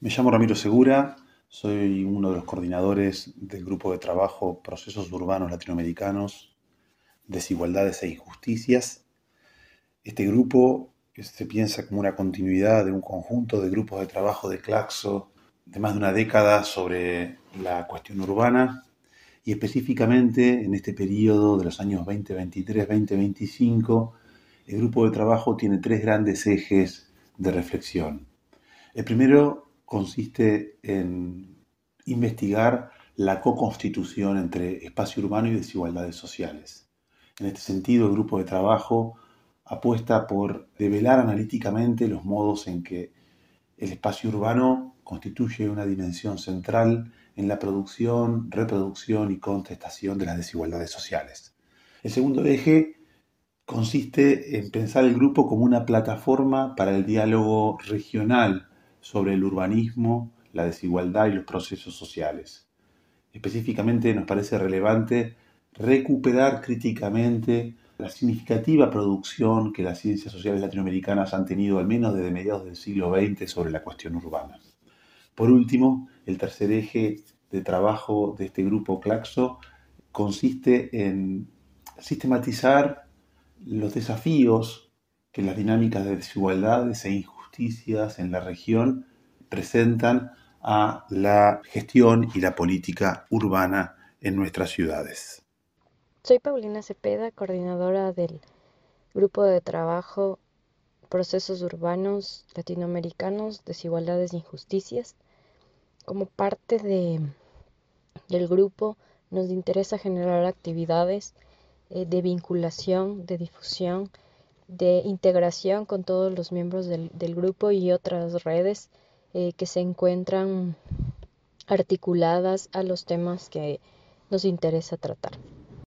Me llamo Ramiro Segura, soy uno de los coordinadores del grupo de trabajo Procesos Urbanos Latinoamericanos, Desigualdades e Injusticias. Este grupo se piensa como una continuidad de un conjunto de grupos de trabajo de Claxo de más de una década sobre la cuestión urbana y específicamente en este periodo de los años 2023-2025, el grupo de trabajo tiene tres grandes ejes de reflexión. El primero consiste en investigar la co-constitución entre espacio urbano y desigualdades sociales. En este sentido, el grupo de trabajo apuesta por develar analíticamente los modos en que el espacio urbano constituye una dimensión central en la producción, reproducción y contestación de las desigualdades sociales. El segundo eje consiste en pensar el grupo como una plataforma para el diálogo regional sobre el urbanismo, la desigualdad y los procesos sociales. Específicamente nos parece relevante recuperar críticamente la significativa producción que las ciencias sociales latinoamericanas han tenido al menos desde mediados del siglo XX sobre la cuestión urbana. Por último, el tercer eje de trabajo de este grupo Claxo consiste en sistematizar los desafíos que las dinámicas de desigualdades e injusticias en la región presentan a la gestión y la política urbana en nuestras ciudades. Soy Paulina Cepeda, coordinadora del Grupo de Trabajo Procesos Urbanos Latinoamericanos, Desigualdades e Injusticias. Como parte de, del grupo nos interesa generar actividades eh, de vinculación, de difusión, de integración con todos los miembros del, grupo y otras redes eh, que se encuentran articuladas a los temas que nos interesa tratar.